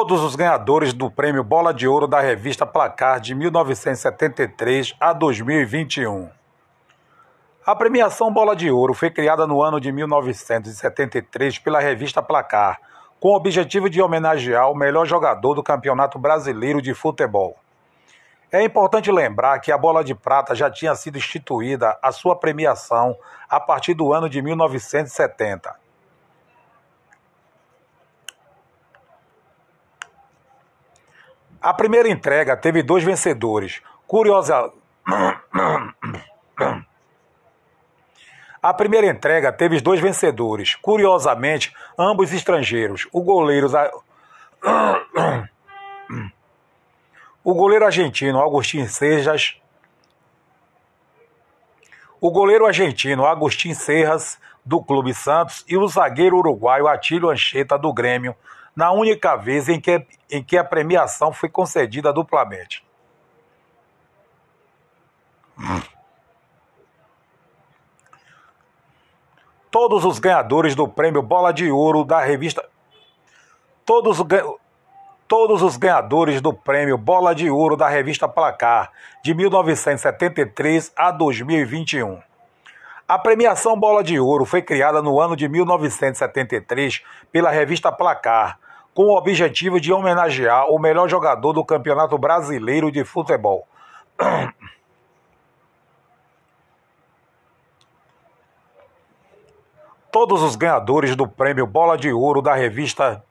todos os ganhadores do prêmio Bola de Ouro da revista Placar de 1973 a 2021. A premiação Bola de Ouro foi criada no ano de 1973 pela revista Placar, com o objetivo de homenagear o melhor jogador do Campeonato Brasileiro de Futebol. É importante lembrar que a Bola de Prata já tinha sido instituída a sua premiação a partir do ano de 1970. A primeira entrega teve dois vencedores. Curiosa. A primeira entrega teve dois vencedores, curiosamente, ambos estrangeiros. O goleiro O goleiro argentino Agostinho Sejas o goleiro argentino Agostinho Serras, do Clube Santos, e o zagueiro uruguaio Atílio Ancheta, do Grêmio, na única vez em que, em que a premiação foi concedida duplamente. Todos os ganhadores do prêmio Bola de Ouro da revista. Todos, todos os ganhadores do prêmio Bola de Ouro da revista Placar, de 1973 a 2021. A premiação Bola de Ouro foi criada no ano de 1973 pela revista Placar, com o objetivo de homenagear o melhor jogador do Campeonato Brasileiro de Futebol. Todos os ganhadores do prêmio Bola de Ouro da revista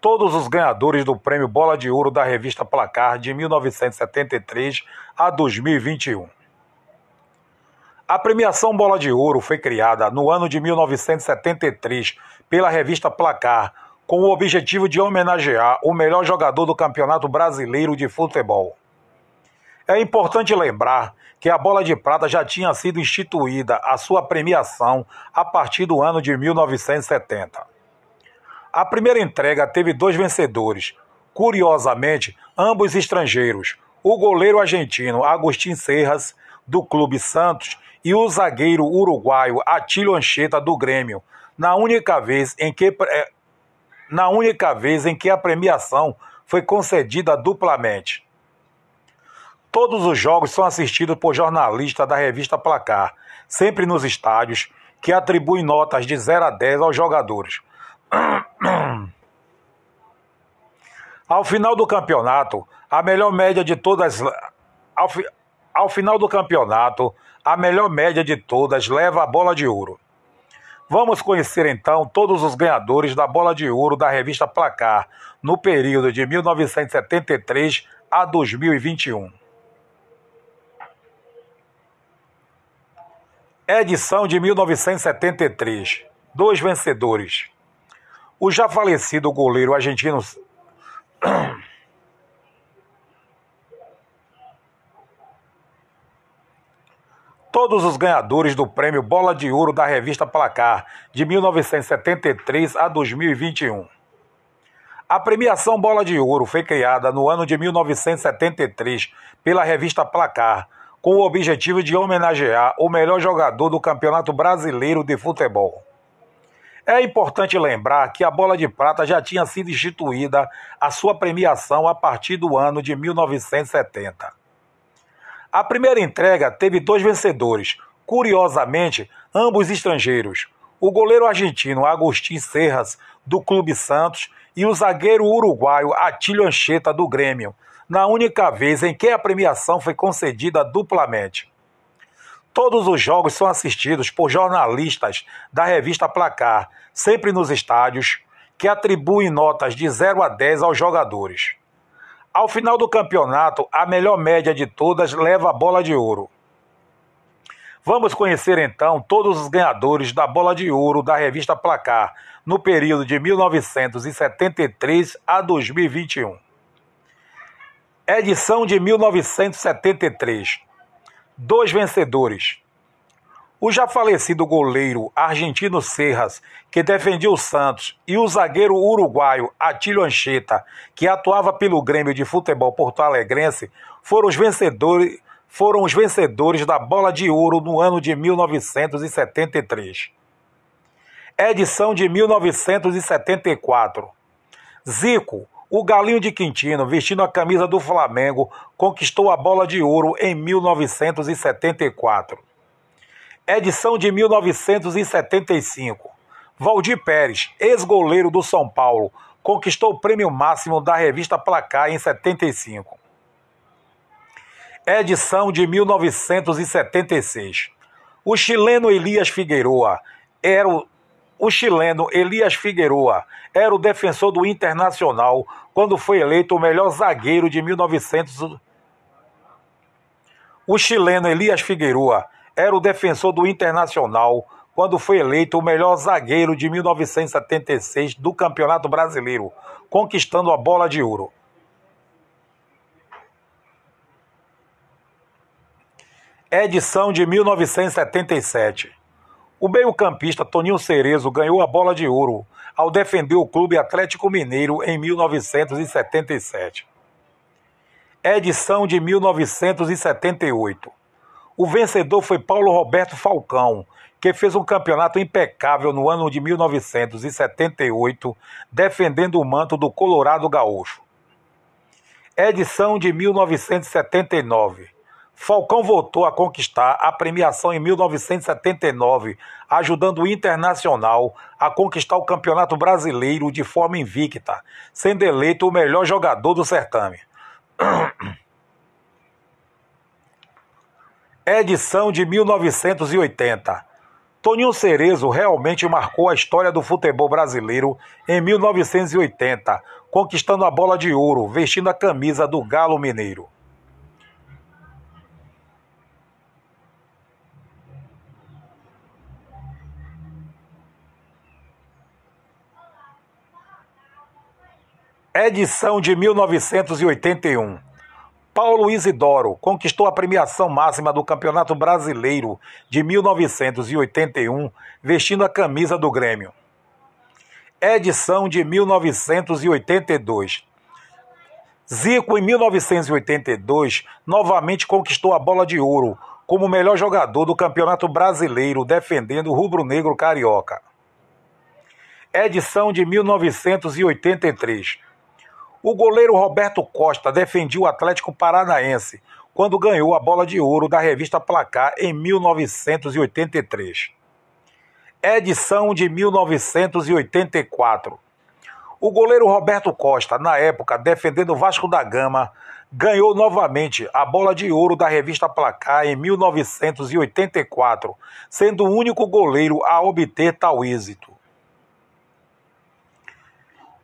Todos os ganhadores do prêmio Bola de Ouro da revista Placar de 1973 a 2021. A premiação Bola de Ouro foi criada no ano de 1973 pela revista Placar, com o objetivo de homenagear o melhor jogador do Campeonato Brasileiro de Futebol. É importante lembrar que a Bola de Prata já tinha sido instituída a sua premiação a partir do ano de 1970. A primeira entrega teve dois vencedores, curiosamente, ambos estrangeiros: o goleiro argentino Agostinho Serras, do Clube Santos, e o zagueiro uruguaio Atílio Ancheta do Grêmio, na única vez em que é, na única vez em que a premiação foi concedida duplamente. Todos os jogos são assistidos por jornalistas da revista Placar, sempre nos estádios, que atribuem notas de 0 a 10 aos jogadores. Ao final do campeonato, a melhor média de todas. Fi, ao final do campeonato, a melhor média de todas leva a bola de ouro. Vamos conhecer então todos os ganhadores da bola de ouro da revista Placar no período de 1973 a 2021. Edição de 1973. Dois vencedores. O já falecido goleiro argentino todos os ganhadores do prêmio Bola de Ouro da revista Placar, de 1973 a 2021. A premiação Bola de Ouro foi criada no ano de 1973 pela revista Placar, com o objetivo de homenagear o melhor jogador do Campeonato Brasileiro de Futebol. É importante lembrar que a Bola de Prata já tinha sido instituída a sua premiação a partir do ano de 1970. A primeira entrega teve dois vencedores, curiosamente, ambos estrangeiros. O goleiro argentino Agostinho Serras, do Clube Santos, e o zagueiro uruguaio Atílio Ancheta, do Grêmio, na única vez em que a premiação foi concedida duplamente. Todos os jogos são assistidos por jornalistas da revista Placar, sempre nos estádios, que atribuem notas de 0 a 10 aos jogadores. Ao final do campeonato, a melhor média de todas leva a bola de ouro. Vamos conhecer então todos os ganhadores da bola de ouro da revista Placar no período de 1973 a 2021. Edição de 1973. Dois vencedores. O já falecido goleiro argentino Serras, que defendia o Santos, e o zagueiro uruguaio Atílio Ancheta, que atuava pelo Grêmio de Futebol Porto Alegrense, foram os vencedores, foram os vencedores da Bola de Ouro no ano de 1973. Edição de 1974. Zico, O Galinho de Quintino, vestindo a camisa do Flamengo, conquistou a bola de ouro em 1974. Edição de 1975. Valdir Pérez, ex-goleiro do São Paulo, conquistou o prêmio máximo da revista Placar em 75. Edição de 1976. O chileno Elias Figueroa era o o chileno Elias Figueroa era o defensor do Internacional quando foi eleito o melhor zagueiro de 1900. O chileno Elias Figueroa era o defensor do Internacional quando foi eleito o melhor zagueiro de 1976 do Campeonato Brasileiro, conquistando a bola de ouro. Edição de 1977. O meio-campista Toninho Cerezo ganhou a bola de ouro ao defender o Clube Atlético Mineiro em 1977. Edição de 1978. O vencedor foi Paulo Roberto Falcão, que fez um campeonato impecável no ano de 1978, defendendo o manto do Colorado Gaúcho. Edição de 1979. Falcão voltou a conquistar a premiação em 1979, ajudando o Internacional a conquistar o Campeonato Brasileiro de forma invicta, sendo eleito o melhor jogador do certame. Edição de 1980. Toninho Cerezo realmente marcou a história do futebol brasileiro em 1980, conquistando a bola de ouro, vestindo a camisa do Galo Mineiro. Edição de 1981. Paulo Isidoro conquistou a premiação máxima do Campeonato Brasileiro de 1981, vestindo a camisa do Grêmio. Edição de 1982. Zico, em 1982, novamente conquistou a bola de ouro como melhor jogador do Campeonato Brasileiro, defendendo o rubro-negro carioca. Edição de 1983. O goleiro Roberto Costa defendia o Atlético Paranaense quando ganhou a bola de ouro da revista Placar em 1983. Edição de 1984. O goleiro Roberto Costa, na época defendendo o Vasco da Gama, ganhou novamente a bola de ouro da revista Placar em 1984, sendo o único goleiro a obter tal êxito.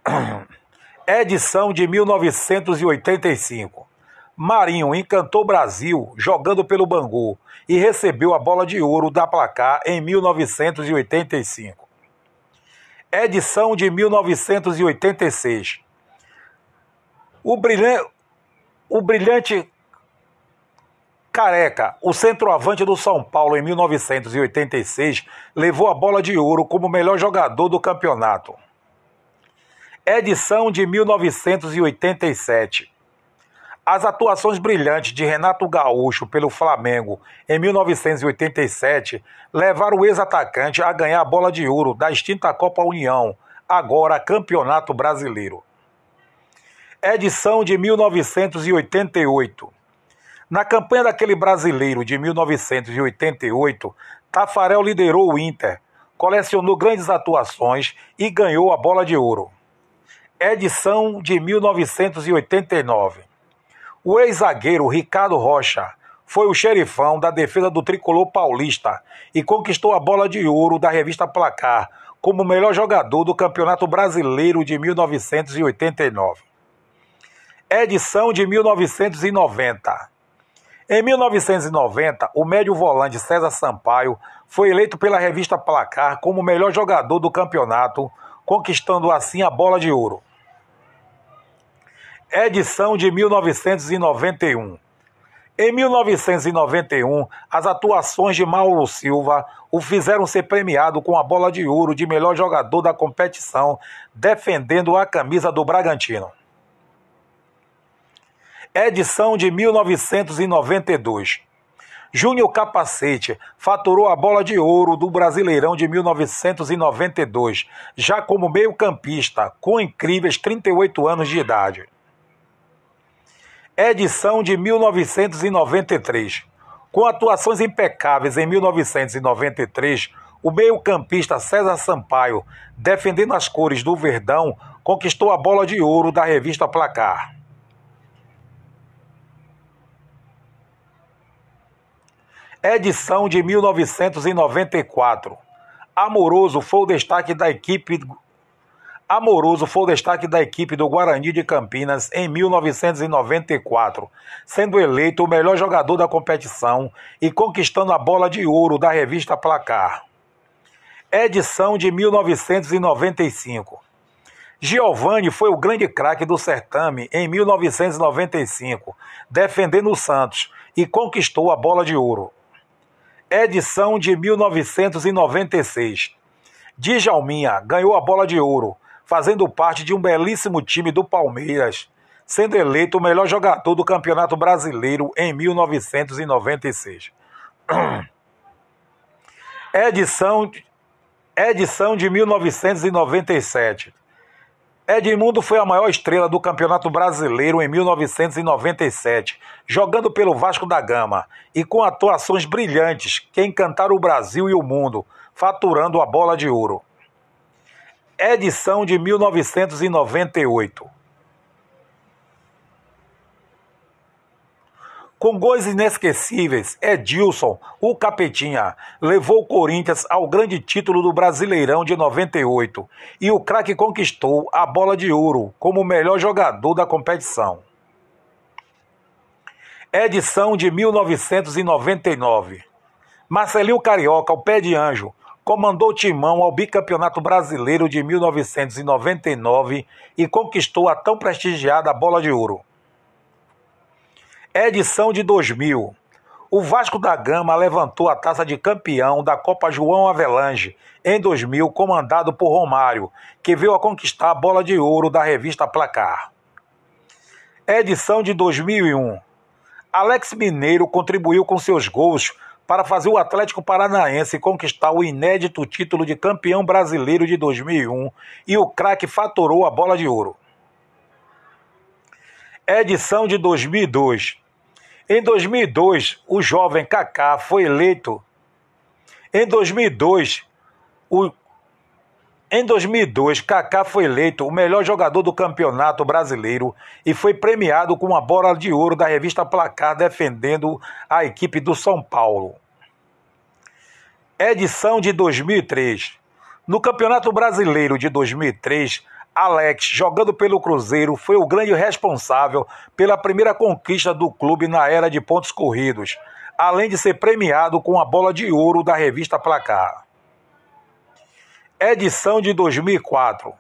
edição de 1985. Marinho encantou Brasil jogando pelo Bangu e recebeu a bola de ouro da placar em 1985. Edição de 1986. O brilhante, o brilhante Careca, o centroavante do São Paulo em 1986, levou a bola de ouro como melhor jogador do campeonato edição de 1987. As atuações brilhantes de Renato Gaúcho pelo Flamengo em 1987 levaram o ex-atacante a ganhar a bola de ouro da extinta Copa União, agora Campeonato Brasileiro. Edição de 1988. Na campanha daquele brasileiro de 1988, Tafarel liderou o Inter, colecionou grandes atuações e ganhou a bola de ouro edição de 1989. O ex-zagueiro Ricardo Rocha foi o xerifão da defesa do tricolor paulista e conquistou a bola de ouro da revista Placar como melhor jogador do Campeonato Brasileiro de 1989. Edição de 1990. Em 1990, o médio-volante César Sampaio foi eleito pela revista Placar como melhor jogador do campeonato, conquistando assim a bola de ouro edição de 1991. Em 1991, as atuações de Mauro Silva o fizeram ser premiado com a bola de ouro de melhor jogador da competição, defendendo a camisa do Bragantino. Edição de 1992. Júnior Capacete faturou a bola de ouro do Brasileirão de 1992, já como meio-campista, com incríveis 38 anos de idade. Edição de 1993. Com atuações impecáveis em 1993, o meio-campista César Sampaio, defendendo as cores do Verdão, conquistou a bola de ouro da revista Placar. edição de 1994. Amoroso foi o destaque da equipe Amoroso foi o destaque da equipe do Guarani de Campinas em 1994, sendo eleito o melhor jogador da competição e conquistando a bola de ouro da revista Placar. Edição de 1995. Giovanni foi o grande craque do certame em 1995, defendendo o Santos e conquistou a bola de ouro edição de 1996. Djalminha ganhou a bola de ouro, fazendo parte de um belíssimo time do Palmeiras, sendo eleito o melhor jogador do Campeonato Brasileiro em 1996. Edição, edição de 1997. Edmundo foi a maior estrela do Campeonato Brasileiro em 1997, jogando pelo Vasco da Gama e com atuações brilhantes que encantaram o Brasil e o mundo, faturando a bola de ouro. Edição de 1998. Com gols inesquecíveis, Edilson, o Capetinha, levou o Corinthians ao grande título do Brasileirão de 98 e o craque conquistou a bola de ouro como o melhor jogador da competição. Edição de 1999. Marcelinho Carioca, o pé de anjo, comandou o timão ao bicampeonato brasileiro de 1999 e conquistou a tão prestigiada bola de ouro edição de 2000. O Vasco da Gama levantou a taça de campeão da Copa João Avelange em 2000, comandado por Romário, que veio a conquistar a bola de ouro da revista Placar. Edição de 2001. Alex Mineiro contribuiu com seus gols para fazer o Atlético Paranaense conquistar o inédito título de campeão brasileiro de 2001 e o craque faturou a bola de ouro. Edição de 2002. Em 2002, o jovem Kaká foi eleito. Em 2002, o em 2002, Kaká foi eleito o melhor jogador do Campeonato Brasileiro e foi premiado com uma bola de ouro da revista Placar defendendo a equipe do São Paulo. Edição de 2003. No Campeonato Brasileiro de 2003, Alex, jogando pelo Cruzeiro, foi o grande responsável pela primeira conquista do clube na era de pontos corridos, além de ser premiado com a bola de ouro da revista Placar. Edição de 2004.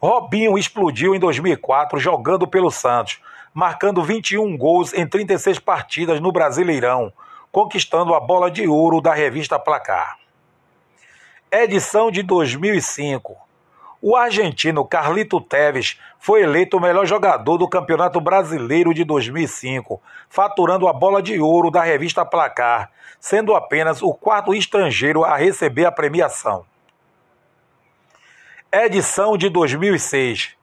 Robinho explodiu em 2004 jogando pelo Santos, marcando 21 gols em 36 partidas no Brasileirão, conquistando a bola de ouro da revista Placar. Edição de 2005. O argentino Carlito Teves foi eleito o melhor jogador do Campeonato Brasileiro de 2005, faturando a bola de ouro da revista Placar, sendo apenas o quarto estrangeiro a receber a premiação. Edição de 2006.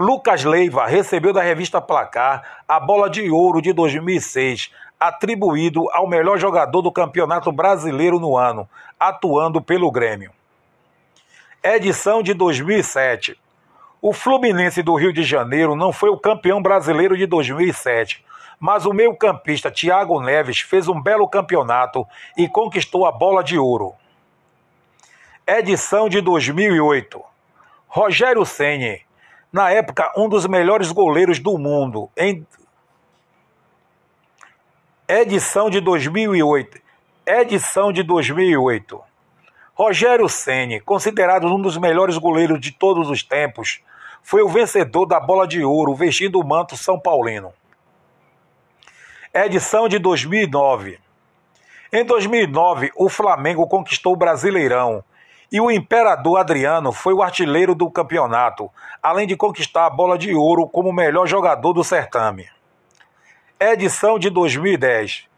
Lucas Leiva recebeu da revista Placar a bola de ouro de 2006, atribuído ao melhor jogador do Campeonato Brasileiro no ano, atuando pelo Grêmio edição de 2007. O Fluminense do Rio de Janeiro não foi o campeão brasileiro de 2007, mas o meio-campista Thiago Neves fez um belo campeonato e conquistou a bola de ouro. Edição de 2008. Rogério Ceni, na época um dos melhores goleiros do mundo, em edição de 2008. Edição de 2008. Rogério Ceni, considerado um dos melhores goleiros de todos os tempos, foi o vencedor da Bola de Ouro vestindo o manto São Paulino. Edição de 2009. Em 2009, o Flamengo conquistou o Brasileirão e o Imperador Adriano foi o artilheiro do campeonato, além de conquistar a Bola de Ouro como melhor jogador do certame. Edição de 2010.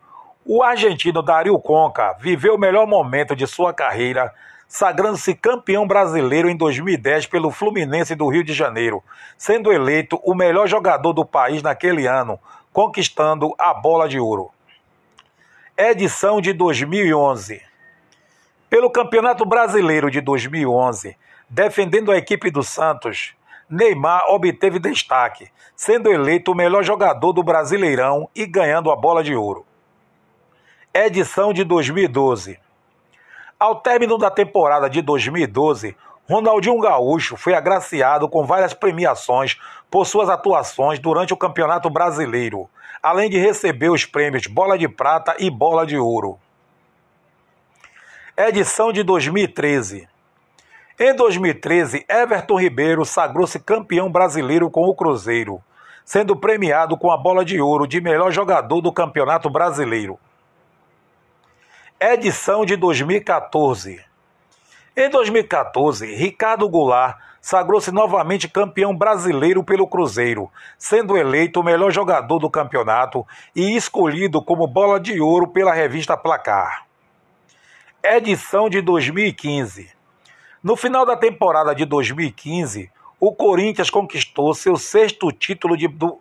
O argentino Dario Conca viveu o melhor momento de sua carreira, sagrando-se campeão brasileiro em 2010 pelo Fluminense do Rio de Janeiro, sendo eleito o melhor jogador do país naquele ano, conquistando a bola de ouro. Edição de 2011. Pelo Campeonato Brasileiro de 2011, defendendo a equipe do Santos, Neymar obteve destaque, sendo eleito o melhor jogador do Brasileirão e ganhando a bola de ouro edição de 2012. Ao término da temporada de 2012, Ronaldinho Gaúcho foi agraciado com várias premiações por suas atuações durante o Campeonato Brasileiro, além de receber os prêmios Bola de Prata e Bola de Ouro. Edição de 2013. Em 2013, Everton Ribeiro sagrou-se campeão brasileiro com o Cruzeiro, sendo premiado com a Bola de Ouro de melhor jogador do Campeonato Brasileiro edição de 2014. Em 2014, Ricardo Goulart sagrou-se novamente campeão brasileiro pelo Cruzeiro, sendo eleito o melhor jogador do campeonato e escolhido como bola de ouro pela revista Placar. Edição de 2015. No final da temporada de 2015, o Corinthians conquistou seu sexto título de. Do...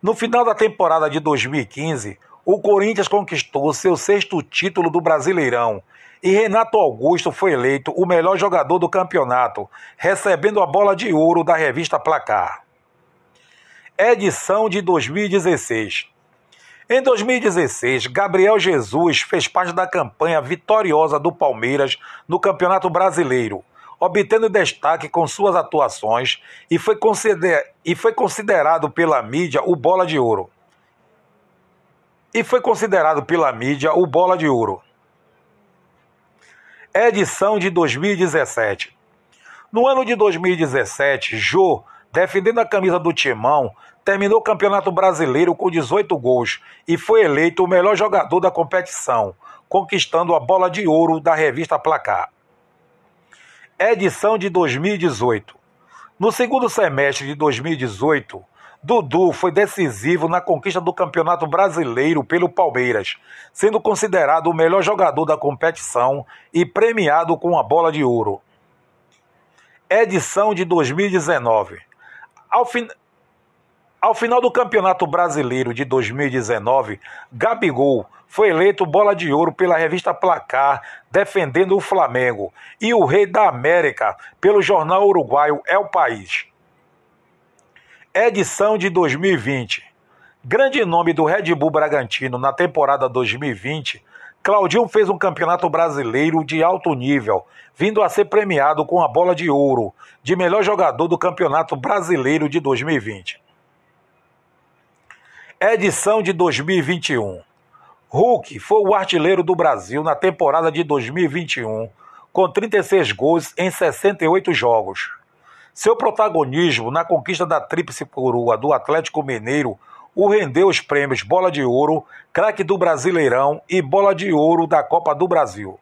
No final da temporada de 2015, o Corinthians conquistou seu sexto título do Brasileirão e Renato Augusto foi eleito o melhor jogador do campeonato, recebendo a bola de ouro da revista Placar. Edição de 2016. Em 2016, Gabriel Jesus fez parte da campanha vitoriosa do Palmeiras no Campeonato Brasileiro, obtendo destaque com suas atuações e foi, e foi considerado pela mídia o bola de ouro e foi considerado pela mídia o Bola de Ouro. Edição de 2017. No ano de 2017, Jô, defendendo a camisa do Timão, terminou o Campeonato Brasileiro com 18 gols e foi eleito o melhor jogador da competição, conquistando a bola de ouro da revista Placar. Edição de 2018. No segundo semestre de 2018, Dudu foi decisivo na conquista do Campeonato Brasileiro pelo Palmeiras, sendo considerado o melhor jogador da competição e premiado com a bola de ouro. Edição de 2019. Ao, fin... Ao final do Campeonato Brasileiro de 2019, Gabigol foi eleito bola de ouro pela revista Placar, defendendo o Flamengo, e o Rei da América pelo jornal uruguaio El País edição de 2020. Grande nome do Red Bull Bragantino na temporada 2020, Claudinho fez um campeonato brasileiro de alto nível, vindo a ser premiado com a bola de ouro de melhor jogador do Campeonato Brasileiro de 2020. Edição de 2021. Hulk foi o artilheiro do Brasil na temporada de 2021, com 36 gols em 68 jogos. Seu protagonismo na conquista da tríplice coroa do Atlético Mineiro o rendeu os prêmios Bola de Ouro, Craque do Brasileirão e Bola de Ouro da Copa do Brasil.